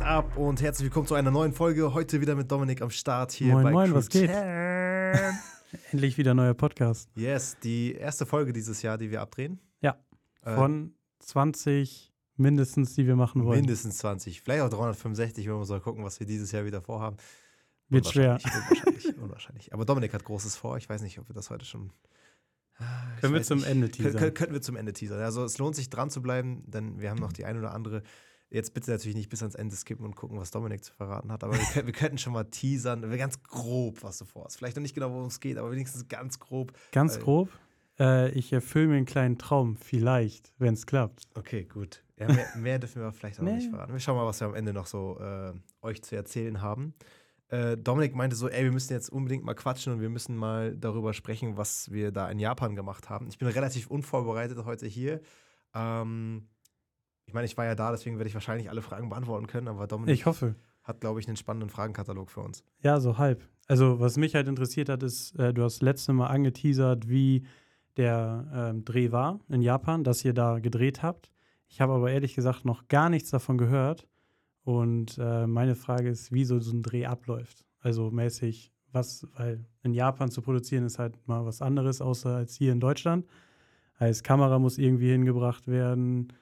geht ab und herzlich willkommen zu einer neuen Folge. Heute wieder mit Dominik am Start hier Moin, bei moin, Crew was geht? Endlich wieder neuer Podcast. Yes, die erste Folge dieses Jahr, die wir abdrehen. Ja. Äh, Von 20 mindestens, die wir machen wollen. mindestens 20, vielleicht auch 365, wenn wir mal gucken, was wir dieses Jahr wieder vorhaben. Wird schwer. Unwahrscheinlich, Unwahrscheinlich. Aber Dominik hat Großes vor. Ich weiß nicht, ob wir das heute schon. Ah, ich Können wir zum nicht. Ende Kön teasern. können, könnten wir zum Ende teasern. Also es lohnt sich dran zu bleiben, denn wir haben noch die ein oder andere. Jetzt bitte natürlich nicht bis ans Ende skippen und gucken, was Dominik zu verraten hat. Aber wir, wir könnten schon mal teasern, ganz grob, was du vorhast. Vielleicht noch nicht genau, worum es geht, aber wenigstens ganz grob. Ganz Äh, grob. Äh, ich erfülle mir einen kleinen Traum, vielleicht, wenn es klappt. Okay, gut. Ja, mehr, mehr dürfen wir vielleicht auch Nee. nicht verraten. Wir schauen mal, was wir am Ende noch so äh, euch zu erzählen haben. Äh, Dominik meinte so, ey, wir müssen jetzt unbedingt mal quatschen und wir müssen mal darüber sprechen, was wir da in Japan gemacht haben. Ich bin relativ unvorbereitet heute hier. Ähm, ich meine, ich war ja da, deswegen werde ich wahrscheinlich alle Fragen beantworten können, aber Dominik Ich hoffe. hat, glaube ich, einen spannenden Fragenkatalog für uns. Ja, so halb. Also, was mich halt interessiert hat, ist, äh, du hast letzte Mal angeteasert, wie der ähm, Dreh war in Japan, dass ihr da gedreht habt. Ich habe aber ehrlich gesagt noch gar nichts davon gehört. Und äh, meine Frage ist, wie so, so ein Dreh abläuft. Also mäßig, was, weil in Japan zu produzieren ist halt mal was anderes, außer als hier in Deutschland. Heißt, Kamera muss irgendwie hingebracht werden,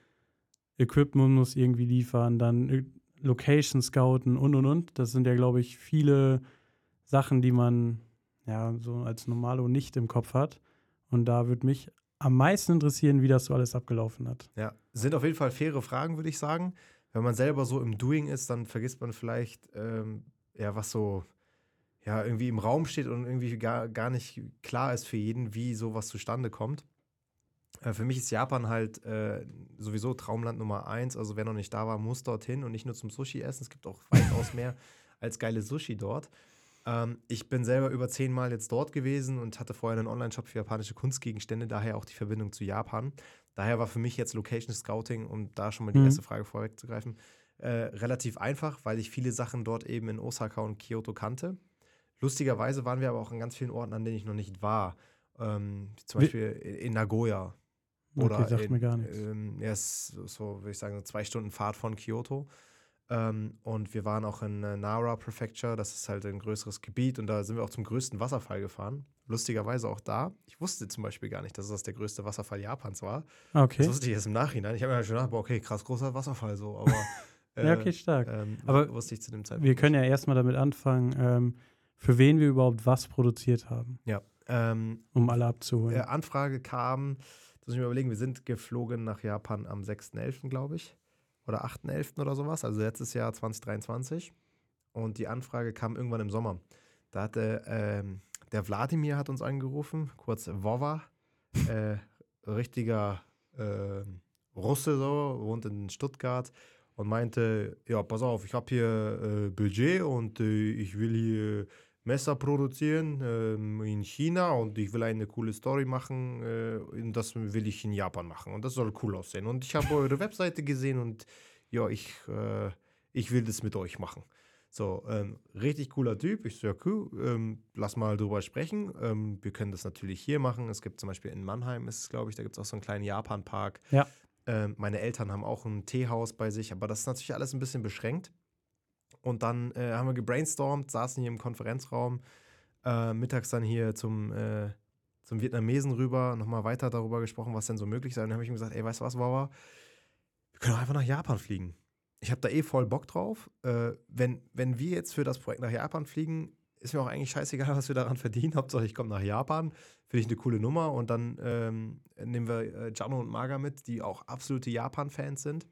Equipment muss irgendwie liefern, dann Location scouten und und und. Das sind ja, glaube ich, viele Sachen, die man ja so als Normalo nicht im Kopf hat. Und da würde mich am meisten interessieren, wie das so alles abgelaufen hat. Ja, sind auf jeden Fall faire Fragen, würde ich sagen. Wenn man selber so im Doing ist, dann vergisst man vielleicht, ähm, ja, was so ja, irgendwie im Raum steht und irgendwie gar, gar nicht klar ist für jeden, wie sowas zustande kommt. Äh, für mich ist Japan halt äh, sowieso Traumland Nummer eins. Also wer noch nicht da war, muss dorthin und nicht nur zum Sushi essen. Es gibt auch weitaus mehr als geile Sushi dort. Ähm, ich bin selber über zehnmal jetzt dort gewesen und hatte vorher einen Online-Shop für japanische Kunstgegenstände, daher auch die Verbindung zu Japan. Daher war für mich jetzt Location Scouting, um da schon mal die Mhm. erste Frage vorwegzugreifen, äh, relativ einfach, weil ich viele Sachen dort eben in Osaka und Kyoto kannte. Lustigerweise waren wir aber auch an ganz vielen Orten, an denen ich noch nicht war. Ähm, zum Beispiel in Nagoya. Oder okay, sagt in, mir gar nichts. Ähm, ja, ist so, würde ich sagen, so zwei Stunden Fahrt von Kyoto. Ähm, und wir waren auch in äh, Nara Prefecture, das ist halt ein größeres Gebiet und da sind wir auch zum größten Wasserfall gefahren. Lustigerweise auch da. Ich wusste zum Beispiel gar nicht, dass das der größte Wasserfall Japans war. Ah, okay. Das wusste ich erst im Nachhinein. Ich habe mir halt schon gedacht, boah, okay, krass großer Wasserfall so, aber. äh, Ja, okay, stark. Ähm, Aber wusste ich zu dem Zeitpunkt. Wir können ja erstmal damit anfangen, ähm, für wen wir überhaupt was produziert haben. Ja. Ähm, um alle abzuholen. äh, Anfrage kam, muss ich mir überlegen, wir sind geflogen nach Japan am 6.11., glaube ich. Oder 8.11. oder sowas, also letztes Jahr 2023. Und die Anfrage kam irgendwann im Sommer. Da hatte ähm, der Wladimir hat uns angerufen, kurz Wova, äh, richtiger äh, Russe so, wohnt in Stuttgart und meinte, ja, pass auf, ich habe hier äh, Budget und äh, ich will hier Messer produzieren ähm, in China und ich will eine coole Story machen äh, und das will ich in Japan machen und das soll cool aussehen. Und ich habe eure Webseite gesehen und ja, ich, äh, ich will das mit euch machen. So, ähm, richtig cooler Typ. Ich so, ja, cool, ähm, lass mal drüber sprechen. Ähm, wir können das natürlich hier machen. Es gibt zum Beispiel in Mannheim, ist es, glaube ich, da gibt es auch so einen kleinen Japan-Park. Ja. Ähm, meine Eltern haben auch ein Teehaus bei sich, aber das ist natürlich alles ein bisschen beschränkt. Und dann äh, haben wir gebrainstormt, saßen hier im Konferenzraum, äh, mittags dann hier zum, äh, zum Vietnamesen rüber, nochmal weiter darüber gesprochen, was denn so möglich sei. Und dann habe ich ihm gesagt, ey, weißt du was, Wawa? Wir können doch einfach nach Japan fliegen. Ich habe da eh voll Bock drauf. Äh, wenn, wenn wir jetzt für das Projekt nach Japan fliegen, ist mir auch eigentlich scheißegal, was wir daran verdienen. Hauptsache, ich komme nach Japan. Finde ich eine coole Nummer. Und dann ähm, nehmen wir äh, Jano und Maga mit, die auch absolute Japan-Fans sind.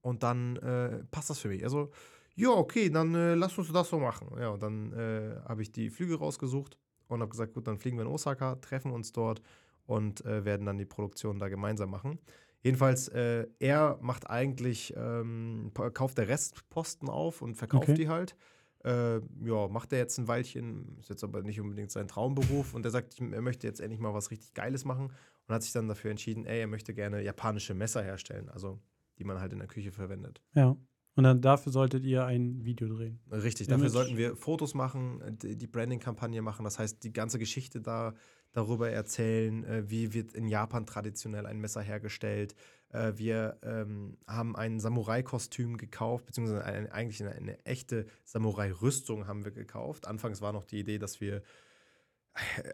Und dann äh, passt das für mich. Also, ja, okay, dann äh, lass uns das so machen. Ja, und dann äh, habe ich die Flüge rausgesucht und habe gesagt, gut, dann fliegen wir in Osaka, treffen uns dort und äh, werden dann die Produktion da gemeinsam machen. Jedenfalls, äh, er macht eigentlich, ähm, kauft der Restposten auf und verkauft Okay. die halt. Äh, ja, macht er jetzt ein Weilchen, ist jetzt aber nicht unbedingt sein Traumberuf. Und er sagt, er möchte jetzt endlich mal was richtig Geiles machen und hat sich dann dafür entschieden, ey, er möchte gerne japanische Messer herstellen, also die man halt in der Küche verwendet. Ja. Und dann dafür solltet ihr ein Video drehen. Richtig, Image. dafür sollten wir Fotos machen, die Branding-Kampagne machen, das heißt, die ganze Geschichte da darüber erzählen, äh, wie wird in Japan traditionell ein Messer hergestellt, Äh, wir ähm, haben ein Samurai-Kostüm gekauft, beziehungsweise eine, eigentlich eine, eine echte Samurai-Rüstung haben wir gekauft. Anfangs war noch die Idee, dass wir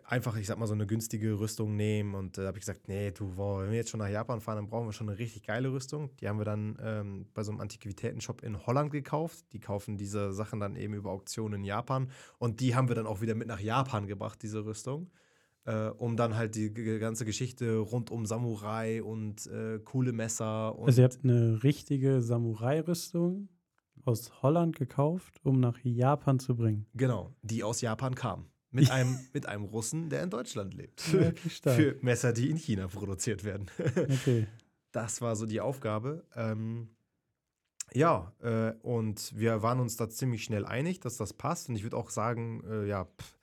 einfach, ich sag mal, so eine günstige Rüstung nehmen. Und da äh, habe ich gesagt, nee, du, wow, wenn wir jetzt schon nach Japan fahren, dann brauchen wir schon eine richtig geile Rüstung. Die haben wir dann ähm, bei so einem Antiquitätenshop in Holland gekauft. Die kaufen diese Sachen dann eben über Auktionen in Japan. Und die haben wir dann auch wieder mit nach Japan gebracht, diese Rüstung. Äh, um dann halt die ganze Geschichte rund um Samurai und äh, coole Messer. Und also ihr habt eine richtige Samurai-Rüstung aus Holland gekauft, um nach Japan zu bringen. Genau, die aus Japan kam. Mit einem, mit einem Russen, der in Deutschland lebt. Ja, Für Messer, die in China produziert werden. Okay. Das war so die Aufgabe. Ähm, ja, äh, und wir waren uns da ziemlich schnell einig, dass das passt. Und ich würde auch sagen, äh, ja, pff,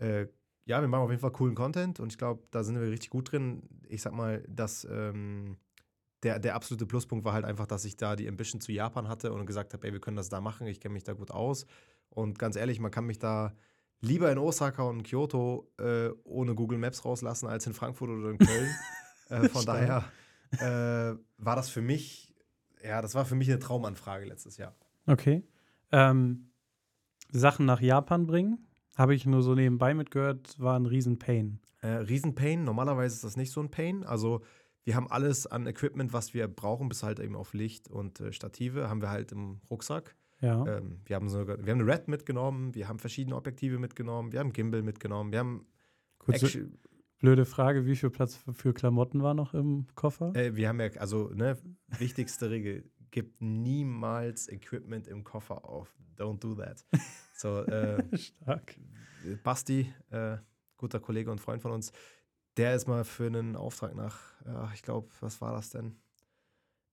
äh, ja, wir machen auf jeden Fall coolen Content und ich glaube, da sind wir richtig gut drin. Ich sag mal, dass ähm, der, der absolute Pluspunkt war halt einfach, dass ich da die Ambition zu Japan hatte und gesagt habe, ey, wir können das da machen, ich kenne mich da gut aus. Und ganz ehrlich, man kann mich da lieber in Osaka und Kyoto äh, ohne Google Maps rauslassen als in Frankfurt oder in Köln. äh, von daher äh, war das für mich, ja, das war für mich eine Traumanfrage letztes Jahr. Okay. Ähm, Sachen nach Japan bringen, habe ich nur so nebenbei mitgehört, war ein Riesenpain. Äh, Riesenpain, normalerweise ist das nicht so ein Pain. Also wir haben alles an Equipment, was wir brauchen, bis halt eben auf Licht und äh, Stative, haben wir halt im Rucksack. Ja. Ähm, wir, haben sogar, wir haben eine Red mitgenommen, wir haben verschiedene Objektive mitgenommen, wir haben Gimbal mitgenommen, wir haben. Kurze, blöde Frage: Wie viel Platz für Klamotten war noch im Koffer? Äh, wir haben ja, also, ne, wichtigste Regel: gib niemals Equipment im Koffer auf. Don't do that. So, äh, Stark. Basti, äh, guter Kollege und Freund von uns, der ist mal für einen Auftrag nach, ja, ich glaube, was war das denn?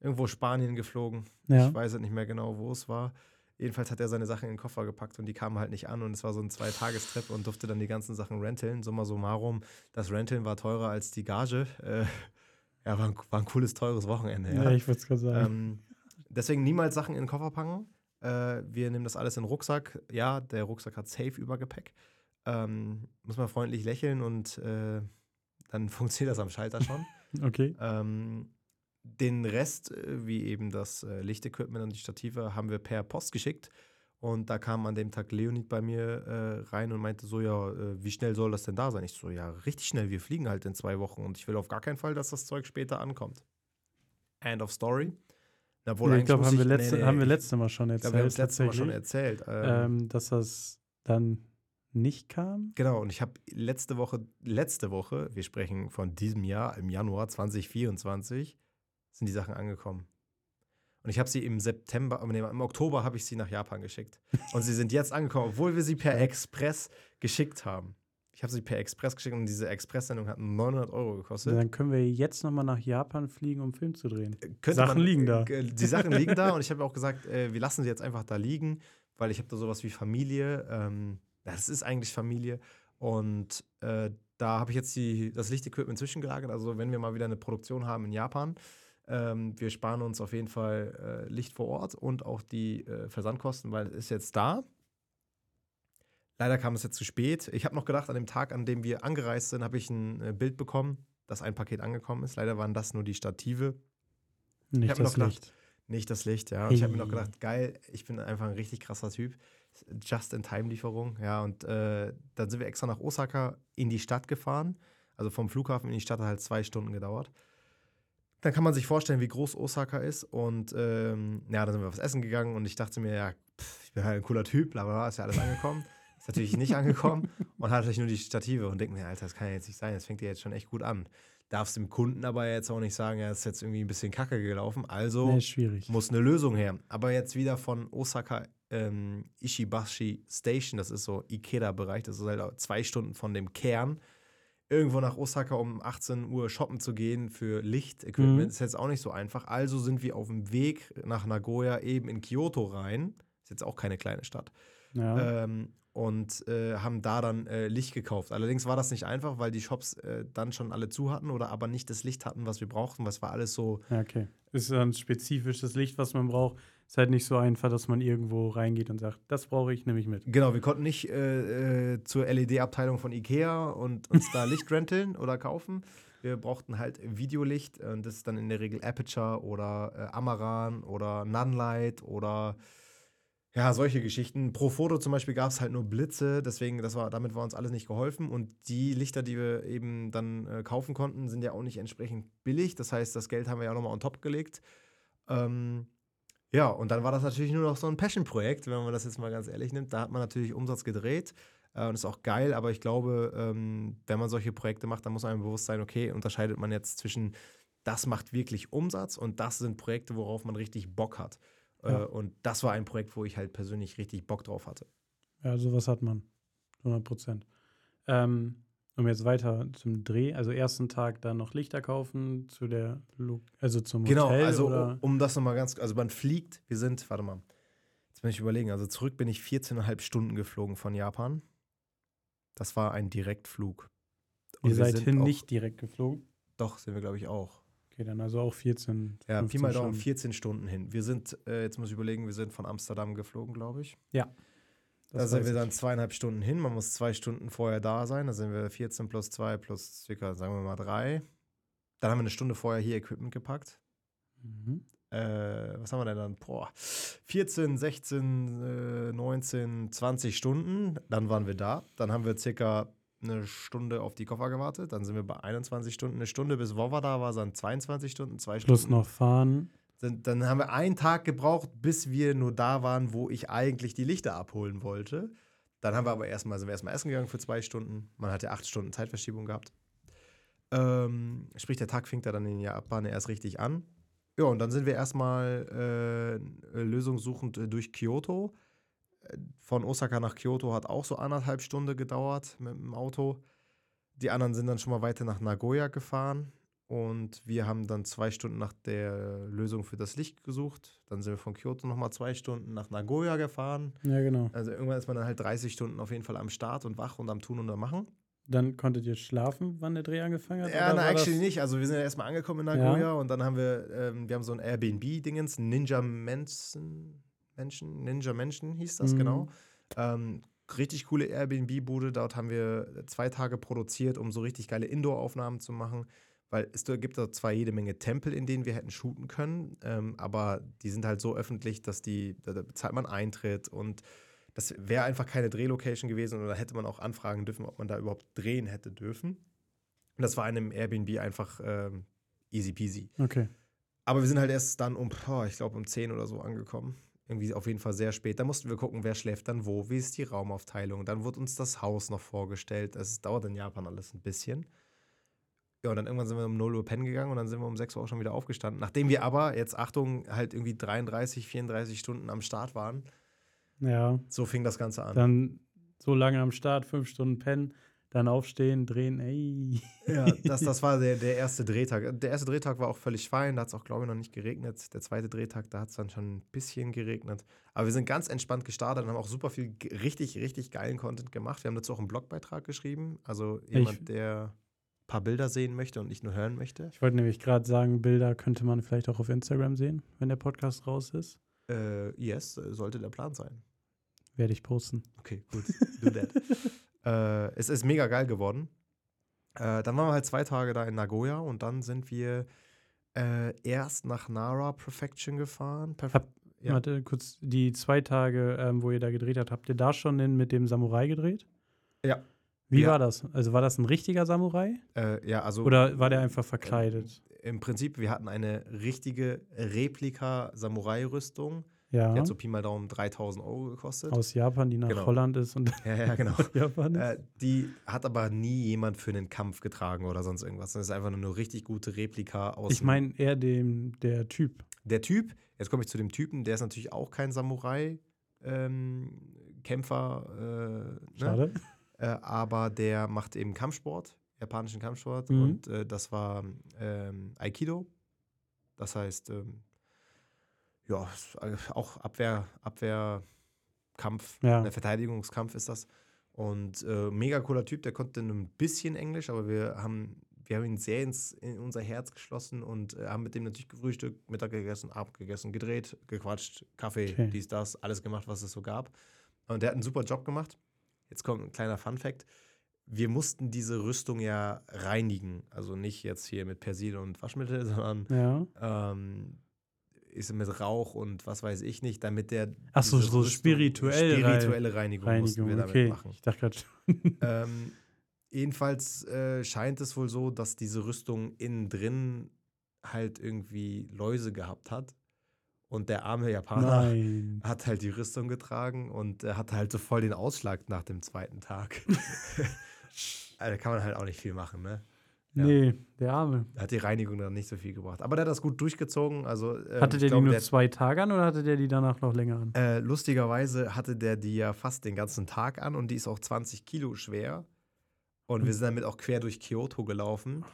Irgendwo Spanien geflogen. Ja. Ich weiß nicht mehr genau, wo es war. Jedenfalls hat er seine Sachen in den Koffer gepackt und die kamen halt nicht an und es war so ein Zweitagestrip und durfte dann die ganzen Sachen renteln. Summa summarum, das Renteln war teurer als die Gage. Äh, ja, war ein, war ein, cooles, teures Wochenende. Ja, ja ich würde es gerade sagen. Ähm, deswegen niemals Sachen in den Koffer packen. Äh, wir nehmen das alles in den Rucksack. Ja, der Rucksack hat safe Übergepäck. Ähm, muss man freundlich lächeln und äh, dann funktioniert das am Schalter schon. okay. Ähm, den Rest, äh, wie eben das äh, Lichtequipment und die Stative, haben wir per Post geschickt. Und da kam an dem Tag Leonid bei mir äh, rein und meinte so, ja, äh, wie schnell soll das denn da sein? Ich so, ja, richtig schnell, wir fliegen halt in zwei Wochen und ich will auf gar keinen Fall, dass das Zeug später ankommt. End of story. Obwohl, ja, ich glaube, haben, wir letzte, nee, nee, haben wir letzte Mal schon erzählt. Ich glaube, wir haben das letzte Mal schon erzählt. Ähm, ähm, dass das dann nicht kam. Genau, und ich habe letzte Woche, letzte Woche, wir sprechen von diesem Jahr, im Januar 2024, sind die Sachen angekommen. Und ich habe sie im September, nee, im Oktober habe ich sie nach Japan geschickt. Und sie sind jetzt angekommen, obwohl wir sie per Express geschickt haben. Ich habe sie per Express geschickt und diese Express-Sendung hat 900 Euro gekostet. dann können wir jetzt nochmal nach Japan fliegen, um Film zu drehen. Äh, könnte Sachen man, liegen da. Äh, die Sachen liegen da und ich habe auch gesagt, äh, wir lassen sie jetzt einfach da liegen, weil ich habe da sowas wie Familie. Ähm, das ist eigentlich Familie. Und äh, da habe ich jetzt die, das Lichtequipment zwischengelagert. Also wenn wir mal wieder eine Produktion haben in Japan, ähm, wir sparen uns auf jeden Fall äh, Licht vor Ort und auch die äh, Versandkosten, weil es ist jetzt da. Leider kam es jetzt zu spät. Ich habe noch gedacht, an dem Tag, an dem wir angereist sind, habe ich ein äh, Bild bekommen, dass ein Paket angekommen ist. Leider waren das nur die Stative. Nicht das gedacht, Licht. Nicht das Licht, ja. Und hey. ich habe mir noch gedacht, geil, ich bin einfach ein richtig krasser Typ. Just-in-Time-Lieferung, ja. Und äh, dann sind wir extra nach Osaka in die Stadt gefahren. Also vom Flughafen in die Stadt hat halt zwei Stunden gedauert. Dann kann man sich vorstellen, wie groß Osaka ist. Und ähm, ja, dann sind wir was essen gegangen und ich dachte mir, ja, pff, ich bin halt ein cooler Typ, bla bla, ist ja alles angekommen. Ist natürlich nicht angekommen und hat natürlich nur die Stative und denkt mir, Alter, das kann ja jetzt nicht sein, das fängt ja jetzt schon echt gut an. Darfst dem Kunden aber jetzt auch nicht sagen, ja, ist jetzt irgendwie ein bisschen kacke gelaufen, also nee, muss eine Lösung her. Aber jetzt wieder von Osaka ähm, Ishibashi Station, das ist so Ikeda-Bereich, das ist halt zwei Stunden von dem Kern irgendwo nach Osaka um 18 Uhr shoppen zu gehen für Lichtequipment mhm. ist jetzt auch nicht so einfach. Also sind wir auf dem Weg nach Nagoya eben in Kyoto rein. Ist jetzt auch keine kleine Stadt. Ja. Ähm, und äh, haben da dann äh, Licht gekauft. Allerdings war das nicht einfach, weil die Shops äh, dann schon alle zu hatten oder aber nicht das Licht hatten, was wir brauchten. Was war alles so. Ja, okay. Ist dann spezifisch das Licht, was man braucht. Ist halt nicht so einfach, dass man irgendwo reingeht und sagt, das brauche ich, nehme ich mit. Genau, wir konnten nicht äh, äh, zur LED-Abteilung von Ikea und uns da Licht renteln oder kaufen. Wir brauchten halt Videolicht. Und das ist dann in der Regel Aperture oder äh, Amaran oder Nunlight oder ja, solche Geschichten. Pro Foto zum Beispiel gab es halt nur Blitze, deswegen, das war, damit war uns alles nicht geholfen. Und die Lichter, die wir eben dann äh, kaufen konnten, sind ja auch nicht entsprechend billig. Das heißt, das Geld haben wir ja nochmal on top gelegt. Ähm, ja, und dann war das natürlich nur noch so ein Passion-Projekt, wenn man das jetzt mal ganz ehrlich nimmt. Da hat man natürlich Umsatz gedreht äh, und ist auch geil, aber ich glaube, ähm, wenn man solche Projekte macht, dann muss einem bewusst sein, okay, unterscheidet man jetzt zwischen, das macht wirklich Umsatz und das sind Projekte, worauf man richtig Bock hat. Ja. Äh, und das war ein Projekt, wo ich halt persönlich richtig Bock drauf hatte. Ja, sowas hat man. 100 Prozent. Ähm, um jetzt weiter zum Dreh, also ersten Tag dann noch Lichter kaufen, zu der, also zum genau, Hotel. Genau, also oder? um das nochmal ganz, also man fliegt, wir sind, warte mal, jetzt bin ich überlegen, also zurück bin ich 14,5 Stunden geflogen von Japan. Das war ein Direktflug. Und Ihr seid hin nicht direkt geflogen? Doch, sind wir, glaube ich, auch. Okay, dann also auch 14. Ja, Pi mal Daumen 14 Stunden hin. Wir sind, äh, jetzt muss ich überlegen, wir sind von Amsterdam geflogen, glaube ich. Ja. Da sind wir dann zweieinhalb Stunden hin. Man muss zwei Stunden vorher da sein. Da sind wir 14 plus 2 plus circa, sagen wir mal, 3. Dann haben wir eine Stunde vorher hier Equipment gepackt. Mhm. Äh, was haben wir denn dann? Boah, 14, 16, äh, 19, 20 Stunden. Dann waren wir da. Dann haben wir circa eine Stunde auf die Koffer gewartet. Dann sind wir bei 21 Stunden. Eine Stunde bis Wova da war, dann 22 Stunden, zwei Stunden. Plus noch fahren. Dann, dann haben wir einen Tag gebraucht, bis wir nur da waren, wo ich eigentlich die Lichter abholen wollte. Dann haben wir aber erstmal, sind wir erstmal essen gegangen für zwei Stunden. Man hat ja acht Stunden Zeitverschiebung gehabt. Ähm, sprich, der Tag fing da dann in Japan erst richtig an. Ja, und dann sind wir erstmal äh, lösungssuchend durch Kyoto von Osaka nach Kyoto hat auch so anderthalb Stunden gedauert mit dem Auto. Die anderen sind dann schon mal weiter nach Nagoya gefahren und wir haben dann zwei Stunden nach der Lösung für das Licht gesucht. Dann sind wir von Kyoto nochmal zwei Stunden nach Nagoya gefahren. Ja, genau. Also irgendwann ist man dann halt 30 Stunden auf jeden Fall am Start und wach und am Tun und am Machen. Dann konntet ihr schlafen, wann der Dreh angefangen hat? Ja, na, actually nicht. Also wir sind ja erstmal angekommen in Nagoya ja. und dann haben wir, ähm, wir haben so ein Airbnb-Dingens, Ninja Manson, Menschen, Ninja Menschen hieß das, mhm. genau. Ähm, richtig coole Airbnb-Bude. Dort haben wir zwei Tage produziert, um so richtig geile Indoor-Aufnahmen zu machen. Weil es gibt da zwar jede Menge Tempel, in denen wir hätten shooten können, ähm, aber die sind halt so öffentlich, dass die, da bezahlt man Eintritt und das wäre einfach keine Drehlocation gewesen und da hätte man auch anfragen dürfen, ob man da überhaupt drehen hätte dürfen. Und das war in einem Airbnb einfach ähm, easy peasy. Okay. Aber wir sind halt erst dann um, oh, ich glaube, um 10 oder so angekommen irgendwie auf jeden Fall sehr spät. Da mussten wir gucken, wer schläft dann wo, wie ist die Raumaufteilung. Dann wurde uns das Haus noch vorgestellt. Es dauert in Japan alles ein bisschen. Ja, und dann irgendwann sind wir um 0 Uhr pennen gegangen und dann sind wir um 6 Uhr auch schon wieder aufgestanden. Nachdem wir aber, jetzt Achtung, halt irgendwie 33, 34 Stunden am Start waren. Ja. So fing das Ganze an. Dann so lange am Start, fünf Stunden pennen. Dann aufstehen, drehen, ey. Ja, das, das war der, der erste Drehtag. Der erste Drehtag war auch völlig fein, da hat es auch, glaube ich, noch nicht geregnet. Der zweite Drehtag, da hat es dann schon ein bisschen geregnet. Aber wir sind ganz entspannt gestartet und haben auch super viel richtig, richtig geilen Content gemacht. Wir haben dazu auch einen Blogbeitrag geschrieben. Also jemand, ich, der paar Bilder sehen möchte und nicht nur hören möchte. Ich wollte nämlich gerade sagen, Bilder könnte man vielleicht auch auf Instagram sehen, wenn der Podcast raus ist. Äh, yes, sollte der Plan sein. Werde ich posten. Okay, gut. Do that. Äh, es ist mega geil geworden. Äh, dann waren wir halt zwei Tage da in Nagoya und dann sind wir äh, erst nach Nara Perfection gefahren. Perf Hab, ja. Warte, kurz, die zwei Tage, ähm, wo ihr da gedreht habt, habt ihr da schon den mit dem Samurai gedreht? Ja. Wie ja. war das? Also war das ein richtiger Samurai? Äh, ja, also. Oder war der einfach verkleidet? Im Prinzip, wir hatten eine richtige Replika-Samurai-Rüstung ja. Die hat so Pi mal Daumen 3000 Euro gekostet. Aus Japan, die nach genau. Holland ist und ja, ja, genau. Japan ist. Äh, die hat aber nie jemand für einen Kampf getragen oder sonst irgendwas. Das ist einfach nur eine richtig gute Replika aus. Ich meine eher dem, der Typ. Der Typ, jetzt komme ich zu dem Typen, der ist natürlich auch kein Samurai-Kämpfer. Ähm, äh, Schade. Ne? Äh, aber der macht eben Kampfsport, japanischen Kampfsport. Mhm. Und äh, das war ähm, Aikido. Das heißt, ähm, ja, auch Abwehr, Abwehrkampf, ja. ein Verteidigungskampf ist das. Und äh, mega cooler Typ, der konnte ein bisschen Englisch, aber wir haben, wir haben ihn sehr ins, in unser Herz geschlossen und äh, haben mit dem natürlich gefrühstückt, Mittag gegessen, Abend gegessen, gedreht, gequatscht, Kaffee, okay. dies, das, alles gemacht, was es so gab. Und der hat einen super Job gemacht. Jetzt kommt ein kleiner Fun-Fact. wir mussten diese Rüstung ja reinigen. Also nicht jetzt hier mit Persil und Waschmittel, sondern Ja. ähm, ist mit Rauch und was weiß ich nicht, damit der. Ach so, so spirituell spirituelle Reinigung, mussten wir Reinigung, damit okay. machen. Ich dachte gerade ähm, jedenfalls äh, scheint es wohl so, dass diese Rüstung innen drin halt irgendwie Läuse gehabt hat. Und der arme Japaner Nein. hat halt die Rüstung getragen und er hatte halt so voll den Ausschlag nach dem zweiten Tag. also da kann man halt auch nicht viel machen, ne? Ja. Nee, der Arme. Hat die Reinigung dann nicht so viel gebracht. Aber der hat das gut durchgezogen. Also, ähm, Hatte der glaube, die nur der- zwei Tage an oder hatte der die danach noch länger an? Äh, lustigerweise hatte der die ja fast den ganzen Tag an und die ist auch 20 Kilo schwer. Und Hm. wir sind damit auch quer durch Kyoto gelaufen.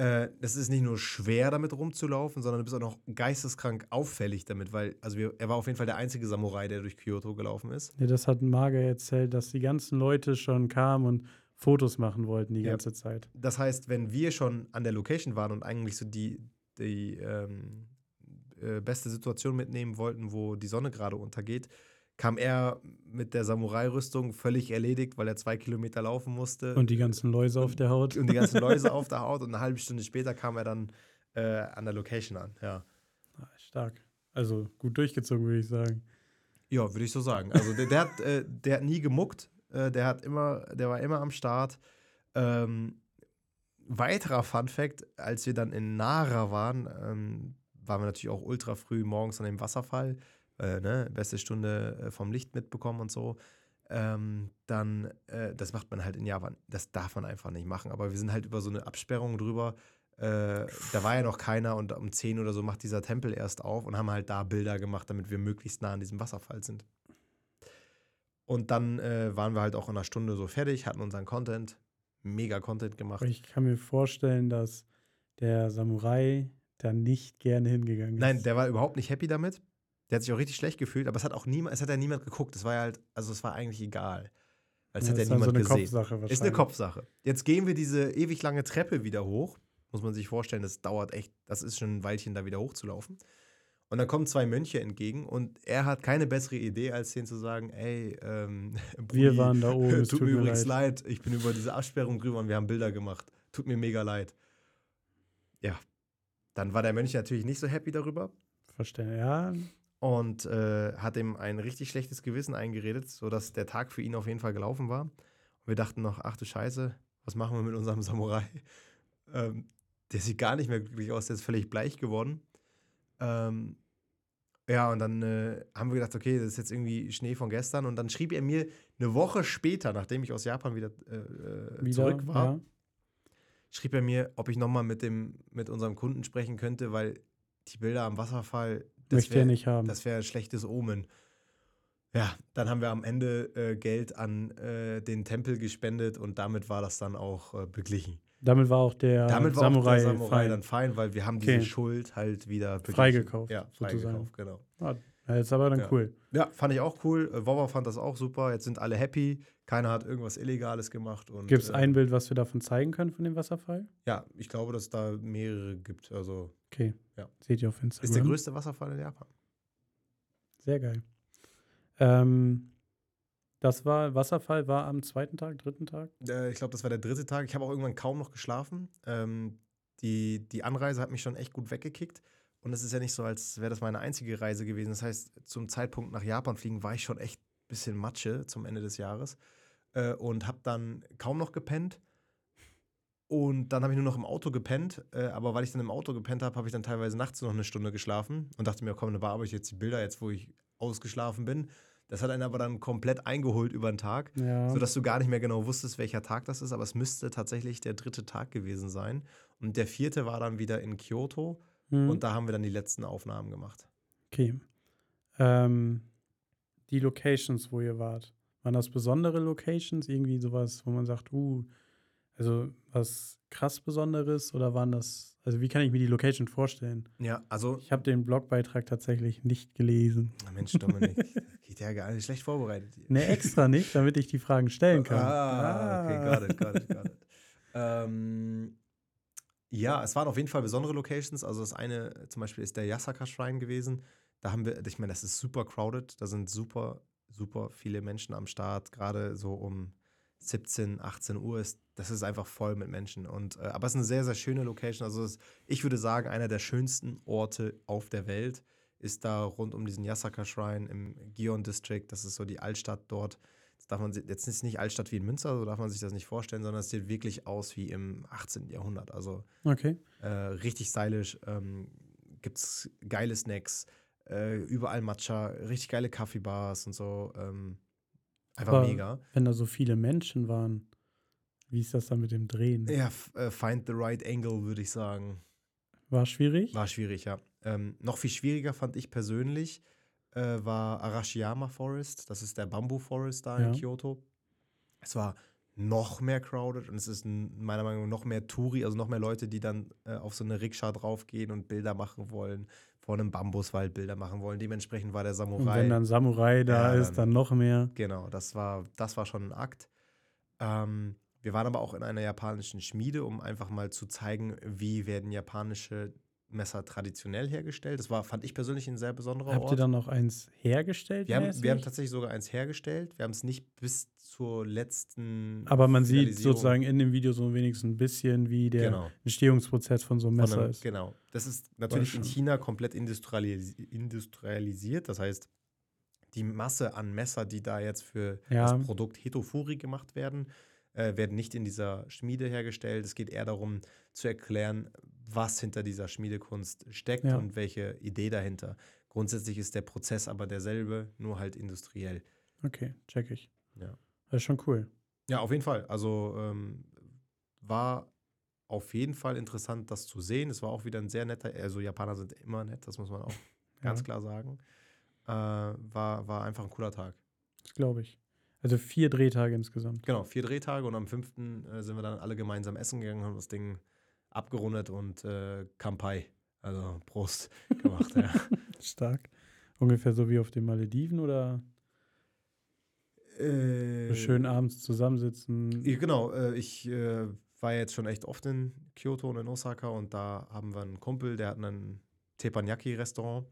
Äh, es ist nicht nur schwer, damit rumzulaufen, sondern du bist auch noch geisteskrank auffällig damit, weil, also wir, er war auf jeden Fall der einzige Samurai, der durch Kyoto gelaufen ist. Ja, das hat Marga erzählt, dass die ganzen Leute schon kamen und Fotos machen wollten die Ja. ganze Zeit. Das heißt, wenn wir schon an der Location waren und eigentlich so die, die ähm, äh, beste Situation mitnehmen wollten, wo die Sonne gerade untergeht, kam er mit der Samurai-Rüstung völlig erledigt, weil er zwei Kilometer laufen musste. Und die ganzen Läuse auf der Haut. und die ganzen Läuse auf der Haut und eine halbe Stunde später kam er dann äh, an der Location an. Ja, Ah, Stark. Also gut durchgezogen, würde ich sagen. ja würde ich so sagen. Also der, der, hat, äh, der hat nie gemuckt, äh, der hat immer, der war immer am Start. Ähm, weiterer Fun Fact, als wir dann in Nara waren, ähm, waren wir natürlich auch ultra früh morgens an dem Wasserfall, äh, ne, beste Stunde äh, vom Licht mitbekommen und so. Ähm, dann, äh, das macht man halt in Japan, das darf man einfach nicht machen. Aber wir sind halt über so eine Absperrung drüber. Äh, da war ja noch keiner und um 10 oder so macht dieser Tempel erst auf und haben halt da Bilder gemacht, damit wir möglichst nah an diesem Wasserfall sind. Und dann äh, waren wir halt auch in einer Stunde so fertig, hatten unseren Content, mega Content gemacht. Ich kann mir vorstellen, dass der Samurai da nicht gerne hingegangen ist. Nein, der war überhaupt nicht happy damit. Der hat sich auch richtig schlecht gefühlt, aber es hat auch niemand, es hat ja niemand geguckt. Es war ja halt, also es war eigentlich egal. Es Ja, hat ja niemand so eine gesehen. Kopfsache. Ist eine Kopfsache. Jetzt gehen wir diese ewig lange Treppe wieder hoch. Muss man sich vorstellen, das dauert echt, das ist schon ein Weilchen, da wieder hochzulaufen. Und dann kommen zwei Mönche entgegen und er hat keine bessere Idee, als denen zu sagen, ey, ähm, Wir Brudi, waren da oben, tut, mir übrigens leid. ich bin über diese Absperrung drüber und wir haben Bilder gemacht. Tut mir mega leid. Ja, dann war der Mönch natürlich nicht so happy darüber Verstehen. Ja, und äh, hat ihm ein richtig schlechtes Gewissen eingeredet, sodass der Tag für ihn auf jeden Fall gelaufen war. Und wir dachten noch, ach du Scheiße, was machen wir mit unserem Samurai? Ähm, der sieht gar nicht mehr glücklich aus, der ist völlig bleich geworden. Ähm, ja, und dann äh, haben wir gedacht, okay, das ist jetzt irgendwie Schnee von gestern. Und dann schrieb er mir eine Woche später, nachdem ich aus Japan wieder, äh, äh, wieder. zurück war, Ja. schrieb er mir, ob ich nochmal mit, dem, mit unserem Kunden sprechen könnte, weil die Bilder am Wasserfall, Möchte wär- er nicht haben. das wäre ein schlechtes Omen. Ja, dann haben wir am Ende äh, Geld an äh, den Tempel gespendet und damit war das dann auch äh, beglichen. Damit war auch der damit war Samurai, der Samurai fein. dann fein, weil wir haben Okay. diese Schuld halt wieder beglichen. Freigekauft, Ja, sozusagen. freigekauft, genau. Ah, ja, jetzt aber dann Ja. cool. Ja, fand ich auch cool. Äh, Vova fand das auch super. Jetzt sind alle happy. Keiner hat irgendwas Illegales gemacht. und, Gibt es äh, ein Bild, was wir davon zeigen können, von dem Wasserfall? Ja, ich glaube, dass es da mehrere gibt. Also Okay. Ja. Seht ihr auf Instagram. ist der größte Wasserfall in Japan. Sehr geil. Ähm, das war, Wasserfall war am zweiten Tag, dritten Tag? Äh, ich glaube, das war der dritte Tag. Ich habe auch irgendwann kaum noch geschlafen. Ähm, die, die Anreise hat mich schon echt gut weggekickt. Und es ist ja nicht so, als wäre das meine einzige Reise gewesen. Das heißt, zum Zeitpunkt nach Japan fliegen war ich schon echt ein bisschen Matsche zum Ende des Jahres. Äh, und habe dann kaum noch gepennt. Und dann habe ich nur noch im Auto gepennt. Äh, aber weil ich dann im Auto gepennt habe, habe ich dann teilweise nachts noch eine Stunde geschlafen. Und dachte mir, komm, dann bearbeite ich jetzt die Bilder, jetzt wo ich ausgeschlafen bin. Das hat einen aber dann komplett eingeholt über den Tag Ja. sodass du gar nicht mehr genau wusstest, welcher Tag das ist, aber es müsste tatsächlich der dritte Tag gewesen sein. Und der vierte war dann wieder in Kyoto Hm, und da haben wir dann die letzten Aufnahmen gemacht. okay. Ähm, die Locations, wo ihr wart, waren das besondere Locations? Irgendwie sowas, wo man sagt, uh, also was krass Besonderes oder waren das, also wie kann ich mir die Location vorstellen? Ja, also, Ich habe den Blogbeitrag tatsächlich nicht gelesen. Mensch, Dominik, geht ja gar nicht schlecht vorbereitet hier. Ne, extra nicht, damit ich die Fragen stellen kann. Ah, okay, got it, got it, got it. ähm, ja, es waren auf jeden Fall besondere Locations. Also das eine äh, zum Beispiel ist der Yasaka Shrine gewesen. Da haben wir, ich meine, das ist super crowded. Da sind super, super viele Menschen am Start, gerade so um 17, 18 Uhr ist, das ist einfach voll mit Menschen. Und, äh, aber es ist eine sehr, sehr schöne Location. Also es, ich würde sagen, einer der schönsten Orte auf der Welt ist da rund um diesen Yasaka Shrine im Gion District. Das ist so die Altstadt dort. Das darf man jetzt ist nicht Altstadt wie in Münster, so darf man sich das nicht vorstellen, sondern es sieht wirklich aus wie im 18. Jahrhundert. Also Okay. äh, richtig stylisch. Ähm, Gibt es geile Snacks, äh, überall Matcha, richtig geile Kaffeebars und so. Ähm, einfach Aber- mega. Wenn da so viele Menschen waren, wie ist das dann mit dem Drehen? Ja, äh, find the right angle, würde ich sagen. War schwierig? War schwierig, ja. Ähm, noch viel schwieriger fand ich persönlich äh, war Arashiyama Forest. Das ist der Bamboo Forest da in Ja. Kyoto. Es war noch mehr crowded und es ist meiner Meinung nach noch mehr Touri, also noch mehr Leute, die dann äh, auf so eine Rikscha draufgehen und Bilder machen wollen, vor einem Bambuswald Bilder machen wollen. Dementsprechend war der Und Samurai. wenn dann Samurai da Ja, ist, dann- dann noch mehr. Genau, das war, das war schon ein Akt. Ähm, wir waren aber auch in einer japanischen Schmiede, um einfach mal zu zeigen, wie werden japanische Messer traditionell hergestellt. Das war, fand ich persönlich ein sehr besonderer Habt Ort. ihr dann noch eins hergestellt? wir, haben, wir haben tatsächlich sogar eins hergestellt. Wir haben es nicht bis zur letzten. Aber man sieht sozusagen in dem Video so wenigstens ein bisschen, wie der Genau. Entstehungsprozess von so einem Messer einem, ist. Genau. Das ist natürlich in. China komplett industrialis industrialisiert. Das heißt, die Masse an Messer, die da jetzt für Ja. das Produkt Hitofuri gemacht werden, äh, werden nicht in dieser Schmiede hergestellt. Es geht eher darum zu erklären, was hinter dieser Schmiedekunst steckt Ja. und welche Idee dahinter. Grundsätzlich ist der Prozess aber derselbe, nur halt industriell. Okay, check ich. Ja. Das ist schon cool. Ja, auf jeden Fall. Also ähm, war auf jeden Fall interessant, das zu sehen. Es war auch wieder ein sehr netter, also Japaner sind immer nett, das muss man auch ganz Ja. klar sagen. Äh, war, war einfach ein cooler Tag. Das glaube ich. Also vier Drehtage insgesamt. Genau, vier Drehtage und am fünften äh, sind wir dann alle gemeinsam essen gegangen, haben das Ding abgerundet und äh, Kampai, also Prost gemacht. ja. Stark. Ungefähr so wie auf den Malediven oder äh, schön abends zusammensitzen. Genau, äh, ich äh, war jetzt schon echt oft in Kyoto und in Osaka und da haben wir einen Kumpel, der hat ein Teppanyaki-Restaurant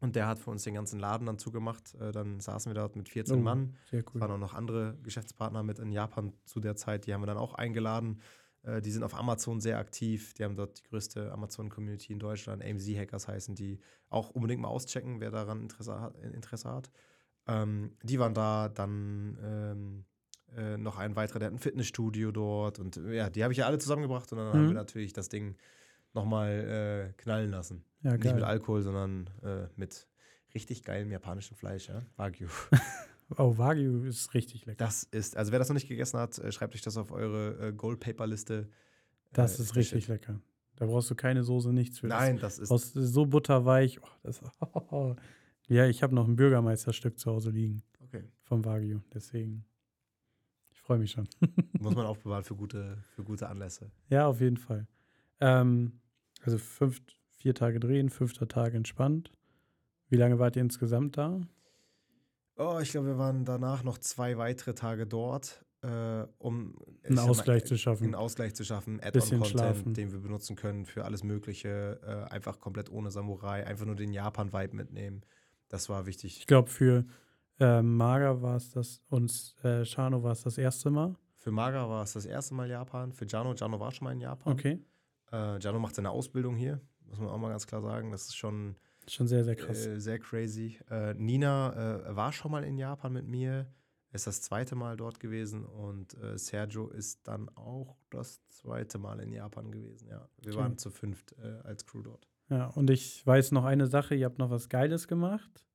und der hat für uns den ganzen Laden dann zugemacht. Äh, dann saßen wir dort mit 14 Oh, Mann. Sehr Es cool. waren auch noch andere Geschäftspartner mit in Japan zu der Zeit, die haben wir dann auch eingeladen. Äh, die sind auf Amazon sehr aktiv, die haben dort die größte Amazon-Community in Deutschland, AMZ-Hackers heißen die. Auch unbedingt mal auschecken, wer daran Interesse hat. Interesse hat. Ähm, die waren da, dann ähm, äh, noch ein weiterer, der hat ein Fitnessstudio dort und äh, ja, die habe ich ja alle zusammengebracht und dann haben Mhm. wir natürlich das Ding nochmal äh, knallen lassen. Ja, Nicht mit. Alkohol, sondern äh, mit richtig geilem japanischen Fleisch, ja? Wagyu. Oh, Wagyu ist richtig lecker. Das ist, also wer das noch nicht gegessen hat, äh, schreibt euch das auf eure äh, Goldpaper-Liste. Das Äh, ist richtig Shit. lecker. Da brauchst du keine Soße, nichts für. Nein, das ist. Das ist so butterweich. Oh, das, ja, ich habe noch ein Bürgermeisterstück zu Hause liegen Okay. vom Wagyu. Deswegen. Ich freue mich schon. Muss man aufbewahren für gute, für gute Anlässe. Ja, auf jeden Fall. Ähm, also fünf, vier Tage drehen, fünfter Tag entspannt. Wie lange wart ihr insgesamt da? Oh, ich glaube, wir waren danach noch zwei weitere Tage dort, äh, um Einen sag mal, Ausgleich zu einen schaffen. Ausgleich zu schaffen, Add-on-Content, schlafen. den wir benutzen können für alles Mögliche, äh, einfach komplett ohne Samurai, einfach nur den Japan-Vibe mitnehmen. Das war wichtig. Ich glaube, für äh, Maga war es das und äh, Shano war es das erste Mal. Für Maga war es das erste Mal Japan. Für Jano, Jano war schon mal in Japan. Okay. Äh, Jano macht seine Ausbildung hier, muss man auch mal ganz klar sagen. Das ist schon Schon sehr, sehr krass. äh, sehr crazy. Äh, Nina äh, war schon mal in Japan mit mir, ist das zweite Mal dort gewesen und äh, Sergio ist dann auch das zweite Mal in Japan gewesen. Ja, wir waren zu fünft äh, als Crew dort. Ja, und ich weiß noch eine Sache, ihr habt noch was Geiles gemacht.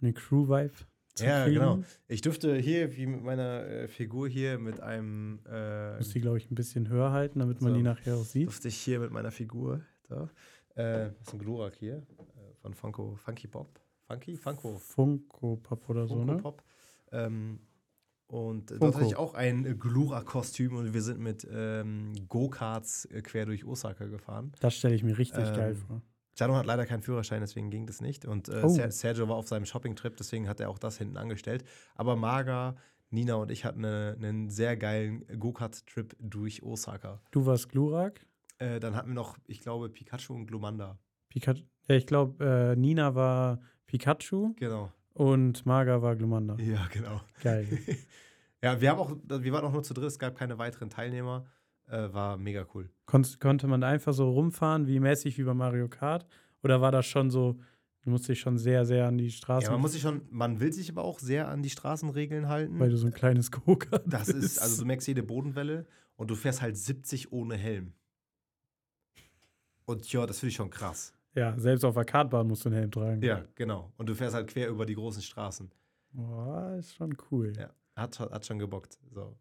Eine Crew-Vibe. Ja, kriegen. genau. Ich dürfte hier, wie mit meiner äh, Figur hier, mit einem, äh, Muss die, glaube ich, ein bisschen höher halten, damit man So. die nachher auch sieht. durfte ich hier mit meiner Figur, da, äh, das ist ein Glurak hier, von Funko, Funky Pop. Funky? Funko. Funko Pop oder so, Funko ne? Pop. Ähm, und Funko. dort hatte ich auch ein äh, Glura-Kostüm und wir sind mit ähm, Go-Karts äh, quer durch Osaka gefahren. Das stelle ich mir richtig Ähm, geil vor. Jano hat leider keinen Führerschein, deswegen ging das nicht. Und äh, Oh. Ser Sergio war auf seinem Shopping-Trip, deswegen hat er auch das hinten angestellt. Aber Marga, Nina und ich hatten eine, einen sehr geilen Go-Kart-Trip durch Osaka. Du warst Glurak. Äh, dann hatten wir noch, ich glaube, Pikachu und Glumanda. Pikachu. Ja, ich glaube, äh, Nina war Pikachu Genau. und Marga war Glumanda. Ja, genau. Geil. Ja, wir haben auch, wir waren auch nur zu dritt, es gab keine weiteren Teilnehmer. Äh, war mega cool. Kon konnte man einfach so rumfahren, wie mäßig wie bei Mario Kart? Oder war das schon so, du musst dich schon sehr, sehr an die Straßen. Ja, man muss sich schon, man will sich aber auch sehr an die Straßenregeln halten. Weil du so ein kleines Go-Kart Das ist, also du merkst jede Bodenwelle und du fährst halt 70 ohne Helm. Und ja, das finde ich schon krass. Ja, selbst auf der Kartbahn musst du einen Helm tragen. Ja, genau. Und du fährst halt quer über die großen Straßen. Boah, ist schon cool. Ja, hat, schon- hat schon gebockt. So.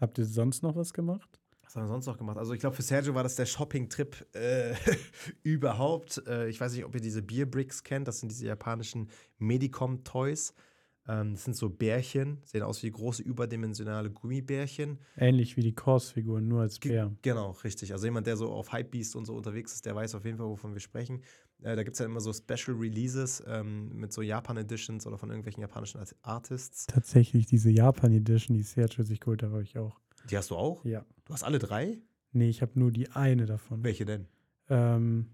Habt ihr sonst noch was gemacht? Was haben wir sonst noch gemacht? Also ich glaube, für Sergio war das der Shopping-Trip äh, überhaupt. Äh, ich weiß nicht, ob ihr diese Beer Bricks kennt. Das sind diese japanischen Medicom-Toys. Ähm, das sind so Bärchen, sehen aus wie große überdimensionale Gummibärchen. Ähnlich wie die Kors-Figuren, nur als Bär. Genau, richtig. Also jemand, der so auf Hypebeast und so unterwegs ist, der weiß auf jeden Fall, wovon wir sprechen. Äh, da gibt es ja immer so Special Releases ähm, mit so Japan-Editions oder von irgendwelchen japanischen Art- Artists. Tatsächlich diese Japan-Edition, die Sergio sich geholt hat, habe ich auch. Die hast du auch? Ja. Du hast alle drei? Nee, ich habe nur die eine davon. Welche denn? Ähm,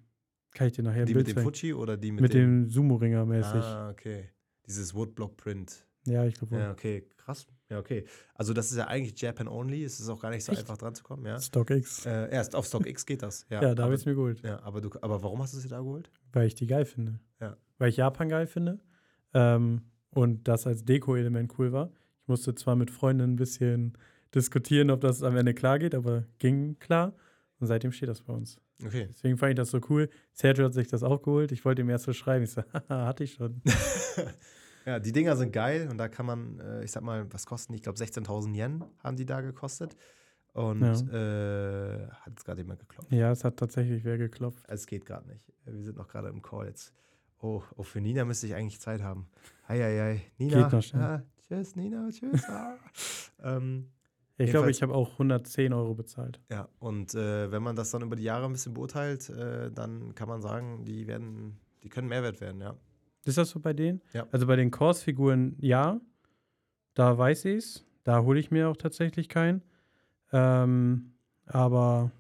kann ich dir nachher ein die mit dem? Fuji oder die mit, Mit dem? dem Sumo-Ringer mäßig. Ah, okay. Dieses Woodblock-Print. Ja, ich glaube. Ja, okay. Krass. Ja, okay. Also das ist ja eigentlich Japan only. Es ist auch gar nicht so Echt? einfach dran zu kommen, ja. StockX. Äh, erst auf StockX geht das. Ja, ja, da habe ich es mir geholt. ja aber, du, aber warum hast du sie da geholt? Weil ich die geil finde. Ja. Weil ich Japan geil finde. Ähm, und das als Deko-Element cool war. Ich musste zwar mit Freunden ein bisschen diskutieren, ob das am Ende klar geht, aber ging klar. Und seitdem steht das bei uns. Okay. Deswegen fand ich das so cool. Sergio hat sich das auch geholt. Ich wollte ihm erst so schreiben. Ich so, haha, hatte ich schon. ja, die Dinger sind geil und da kann man, äh, ich sag mal, was kosten? Ich glaube 16.000 Yen haben die da gekostet. Und äh, hat jetzt gerade jemand geklopft. ja, es hat tatsächlich wer geklopft. Es geht gerade nicht. Wir sind noch gerade im Call jetzt. Oh, oh, für Nina müsste ich eigentlich Zeit haben. Eieiei. Nina. Geht noch schnell. Ja, tschüss, Nina, tschüss. ah. ähm, Ich glaube, ich habe auch 110 Euro bezahlt. ja, und äh, wenn man das dann über die Jahre ein bisschen beurteilt, äh, dann kann man sagen, die werden, die können Mehrwert werden, ja. Ist das so bei denen? Ja. Also bei den Kors-Figuren ja. Da weiß ich es. Da hole ich mir auch tatsächlich keinen. Ähm, aber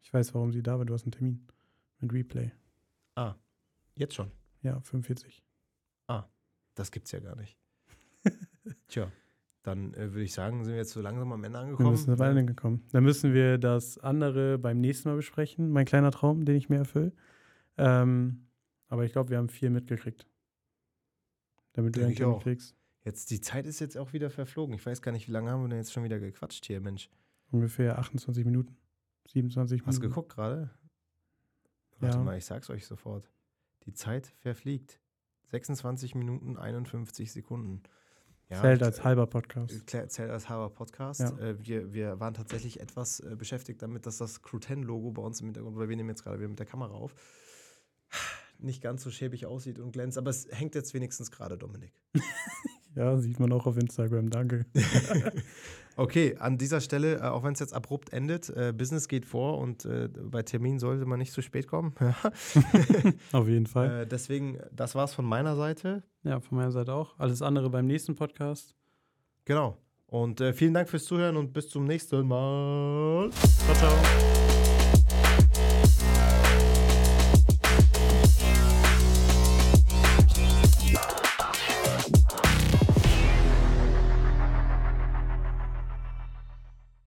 ich weiß, warum sie da war. Du hast einen Termin mit Replay. Jetzt schon. Ja, 45. Das gibt's ja gar nicht. Tja, dann äh, würde ich sagen, sind wir jetzt so langsam am Ende Wir angekommen. müssen am Ende gekommen. Dann müssen wir das andere beim nächsten Mal besprechen. Mein kleiner Traum, den ich mir erfülle. Ähm, aber ich glaube, wir haben viel mitgekriegt. Damit du Denke einen ich Termin auch. kriegst. Jetzt, die Zeit ist jetzt auch wieder verflogen. Ich weiß gar nicht, wie lange haben wir denn jetzt schon wieder gequatscht hier, Mensch. Ungefähr 28 Minuten. 27 Hast du Minuten. geguckt gerade? Warte Ja. mal, ich sag's euch sofort. Die Zeit verfliegt. 26 Minuten 51 Sekunden. Ja, Zählt als halber Podcast. Klär- Zählt als halber Podcast. Ja. Äh, wir, wir waren tatsächlich etwas äh, beschäftigt damit, dass das Crew 10 Logo bei uns im Hintergrund, weil wir nehmen jetzt gerade wieder mit der Kamera auf, nicht ganz so schäbig aussieht und glänzt. Aber es hängt jetzt wenigstens gerade, Dominik. Ja, sieht man auch auf Instagram. Danke. Okay, an dieser Stelle, äh, auch wenn es jetzt abrupt endet, äh, Business geht vor und äh, bei Termin sollte man nicht zu spät kommen. Auf jeden Fall. äh, deswegen, das war's von meiner Seite. Ja, von meiner Seite auch. Alles andere beim nächsten Podcast. Genau. Und äh, vielen Dank fürs Zuhören und bis zum nächsten Mal. Ciao, ciao.